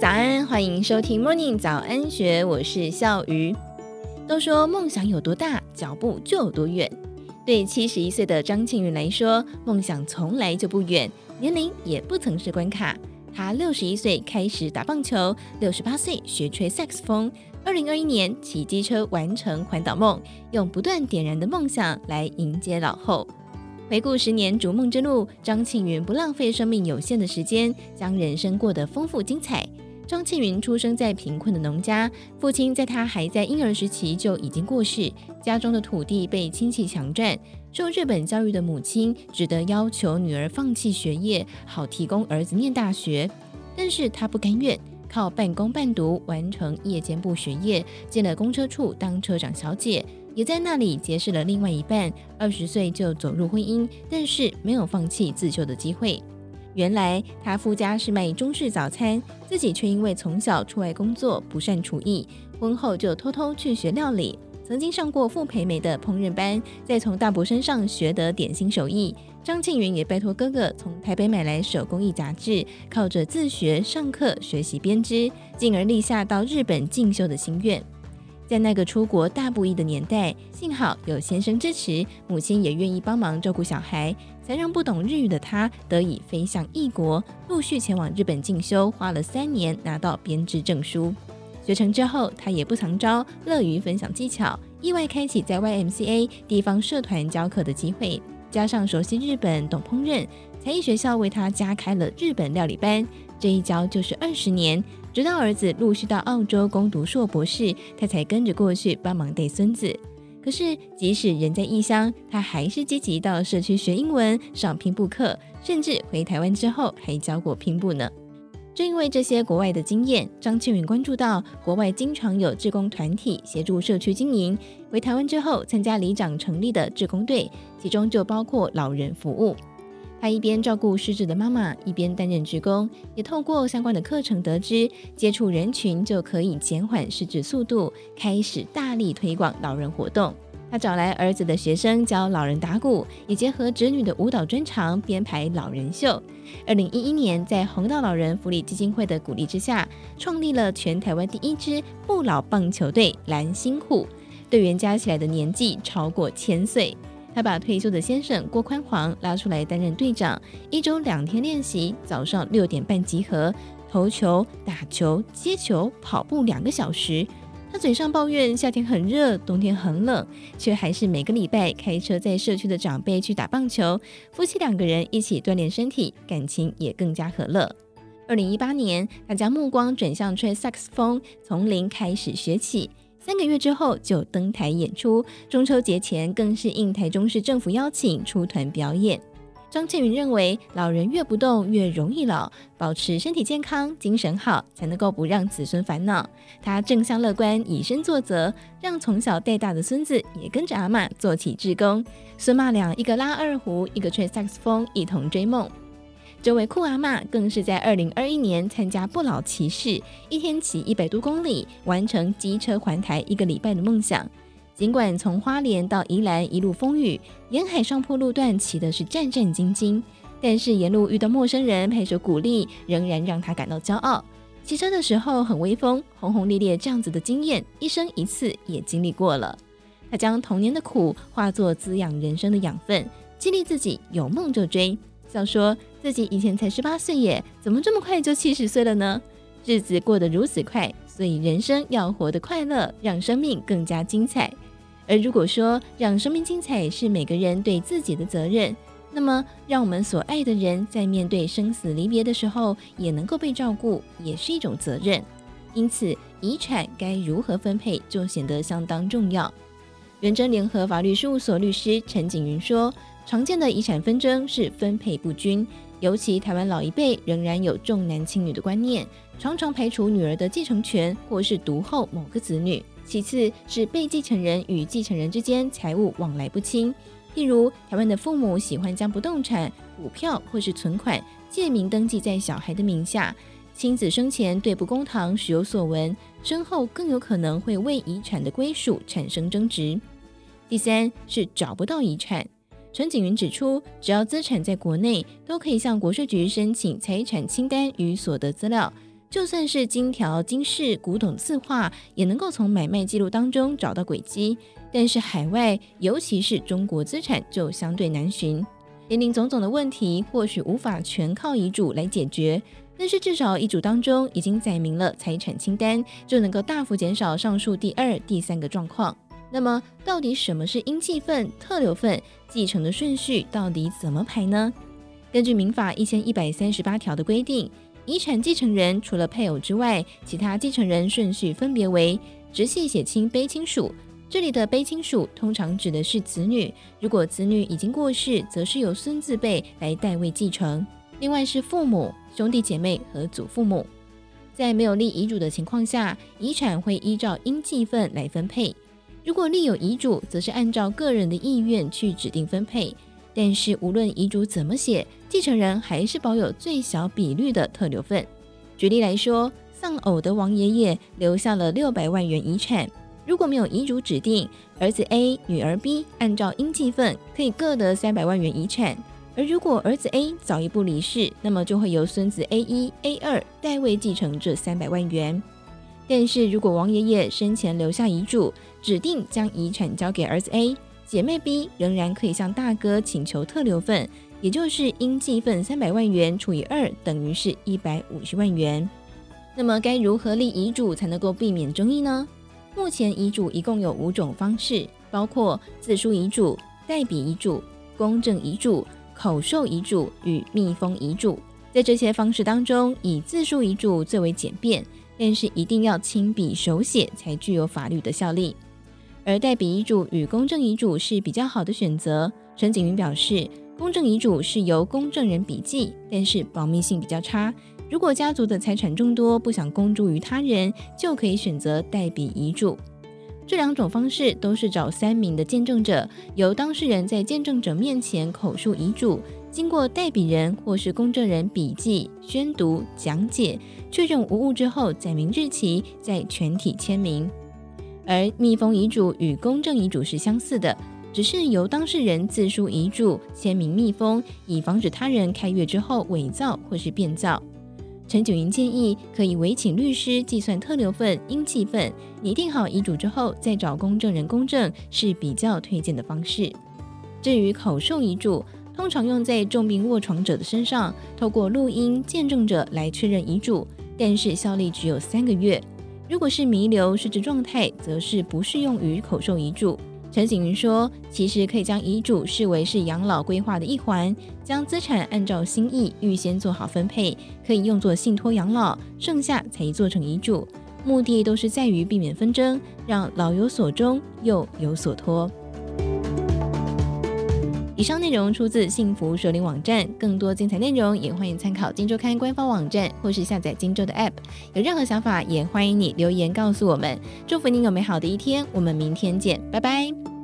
早安，欢迎收听 Morning 早安学，我是笑鱼。都说梦想有多大，脚步就有多远。对七十一岁的张庆云来说，梦想从来就不远，年龄也不曾是关卡。他六十一岁开始打棒球，六十八岁学吹萨克斯风，二零二一年骑机车完成环岛梦，用不断点燃的梦想来迎接老后。回顾十年逐梦之路，张庆云不浪费生命有限的时间，将人生过得丰富精彩。张庆云出生在贫困的农家，父亲在他还在婴儿时期就已经过世，家中的土地被亲戚强占。受日本教育的母亲只得要求女儿放弃学业，好提供儿子念大学。但是她不甘愿，靠半工半读完成夜间部学业，进了公车处当车长小姐。也在那里结识了另外一半，二十岁就走入婚姻，但是没有放弃自救的机会。原来他夫家是卖中式早餐，自己却因为从小出外工作不善厨艺，婚后就偷偷去学料理。曾经上过傅培梅的烹饪班，再从大伯身上学得点心手艺。张庆云也拜托哥哥从台北买来手工艺杂志，靠着自学上课学习编织，进而立下到日本进修的心愿。在那个出国大不易的年代，幸好有先生支持，母亲也愿意帮忙照顾小孩，才让不懂日语的他得以飞向异国，陆续前往日本进修，花了三年拿到编织证书。学成之后，他也不藏招，乐于分享技巧，意外开启在 YMCA 地方社团教课的机会，加上熟悉日本、懂烹饪，才艺学校为他加开了日本料理班，这一教就是二十年。直到儿子陆续到澳洲攻读硕博士，他才跟着过去帮忙带孙子。可是，即使人在异乡，他还是积极到社区学英文、上拼布课，甚至回台湾之后还教过拼布呢。正因为这些国外的经验，张庆云关注到国外经常有志工团体协助社区经营。回台湾之后，参加里长成立的志工队，其中就包括老人服务。他一边照顾失智的妈妈，一边担任职工，也透过相关的课程得知，接触人群就可以减缓失智速度，开始大力推广老人活动。他找来儿子的学生教老人打鼓，也结合侄女的舞蹈专长编排老人秀。二零一一年，在红道老人福利基金会的鼓励之下，创立了全台湾第一支不老棒球队蓝星虎，队员加起来的年纪超过千岁。他把退休的先生郭宽煌拉出来担任队长，一周两天练习，早上六点半集合，投球、打球、接球、跑步两个小时。他嘴上抱怨夏天很热，冬天很冷，却还是每个礼拜开车在社区的长辈去打棒球，夫妻两个人一起锻炼身体，感情也更加和乐。二零一八年，他将目光转向吹萨克斯风，从零开始学起。三个月之后就登台演出，中秋节前更是应台中市政府邀请出团表演。张庆云认为，老人越不动越容易老，保持身体健康、精神好，才能够不让子孙烦恼。他正向乐观，以身作则，让从小带大的孙子也跟着阿嬷做起志工。孙妈俩一个拉二胡，一个吹萨克斯风，一同追梦。这位酷阿妈更是在二零二一年参加不老骑士，一天骑一百多公里，完成机车环台一个礼拜的梦想。尽管从花莲到宜兰一路风雨，沿海上坡路段骑的是战战兢兢，但是沿路遇到陌生人拍手鼓励，仍然让他感到骄傲。骑车的时候很威风，轰轰烈烈这样子的经验，一生一次也经历过了。他将童年的苦化作滋养人生的养分，激励自己有梦就追。笑说自己以前才十八岁耶，怎么这么快就七十岁了呢？日子过得如此快，所以人生要活得快乐，让生命更加精彩。而如果说让生命精彩是每个人对自己的责任，那么让我们所爱的人在面对生死离别的时候也能够被照顾，也是一种责任。因此，遗产该如何分配就显得相当重要。元真联合法律事务所律师陈景云说。常见的遗产纷争是分配不均，尤其台湾老一辈仍然有重男轻女的观念，常常排除女儿的继承权，或是独后某个子女。其次是被继承人与继承人之间财务往来不清，譬如台湾的父母喜欢将不动产、股票或是存款借名登记在小孩的名下，亲子生前对簿公堂时有所闻，身后更有可能会为遗产的归属产生争执。第三是找不到遗产。陈景云指出，只要资产在国内，都可以向国税局申请财产清单与所得资料。就算是金条、金饰、古董字画，也能够从买卖记录当中找到轨迹。但是海外，尤其是中国资产就相对难寻。林林总总的问题，或许无法全靠遗嘱来解决，但是至少遗嘱当中已经载明了财产清单，就能够大幅减少上述第二、第三个状况。那么，到底什么是应继分、特留分？继承的顺序到底怎么排呢？根据民法一千一百三十八条的规定，遗产继承人除了配偶之外，其他继承人顺序分别为直系血亲卑亲属。这里的卑亲属通常指的是子女，如果子女已经过世，则是由孙子辈来代位继承。另外是父母、兄弟姐妹和祖父母。在没有立遗嘱的情况下，遗产会依照应继分来分配。如果立有遗嘱，则是按照个人的意愿去指定分配。但是无论遗嘱怎么写，继承人还是保有最小比率的特留份。举例来说，丧偶的王爷爷留下了六百万元遗产，如果没有遗嘱指定，儿子 A、女儿 B 按照应继份可以各得三百万元遗产。而如果儿子 A 早一步离世，那么就会由孙子 A 一、A 二代位继承这三百万元。但是如果王爷爷生前留下遗嘱，指定将遗产交给儿子 A，姐妹 B 仍然可以向大哥请求特留份，也就是应继份三百万元除以二，等于是一百五十万元。那么该如何立遗嘱才能够避免争议呢？目前遗嘱一共有五种方式，包括自书遗嘱、代笔遗嘱、公证遗嘱、口授遗嘱与密封遗嘱。在这些方式当中，以自书遗嘱最为简便。但是一定要亲笔手写才具有法律的效力，而代笔遗嘱与公证遗嘱是比较好的选择。陈景云表示，公证遗嘱是由公证人笔记，但是保密性比较差。如果家族的财产众多，不想公诸于他人，就可以选择代笔遗嘱。这两种方式都是找三名的见证者，由当事人在见证者面前口述遗嘱。经过代笔人或是公证人笔记、宣读、讲解，确认无误之后，载明日期，再全体签名。而密封遗嘱与公证遗嘱是相似的，只是由当事人自书遗嘱，签名密封，以防止他人开阅之后伪造或是变造。陈九云建议，可以委请律师计算特留份、应继份，拟定好遗嘱之后，再找公证人公证，是比较推荐的方式。至于口授遗嘱，通常用在重病卧床者的身上，透过录音见证者来确认遗嘱，但是效力只有三个月。如果是弥留失智状态，则是不适用于口授遗嘱。陈景云说，其实可以将遗嘱视为是养老规划的一环，将资产按照心意预先做好分配，可以用作信托养老，剩下才做成遗嘱。目的都是在于避免纷争，让老有所终，幼有所托。以上内容出自幸福首领网站，更多精彩内容也欢迎参考《金周刊》官方网站或是下载《金周》的 App。有任何想法，也欢迎你留言告诉我们。祝福您有美好的一天，我们明天见，拜拜。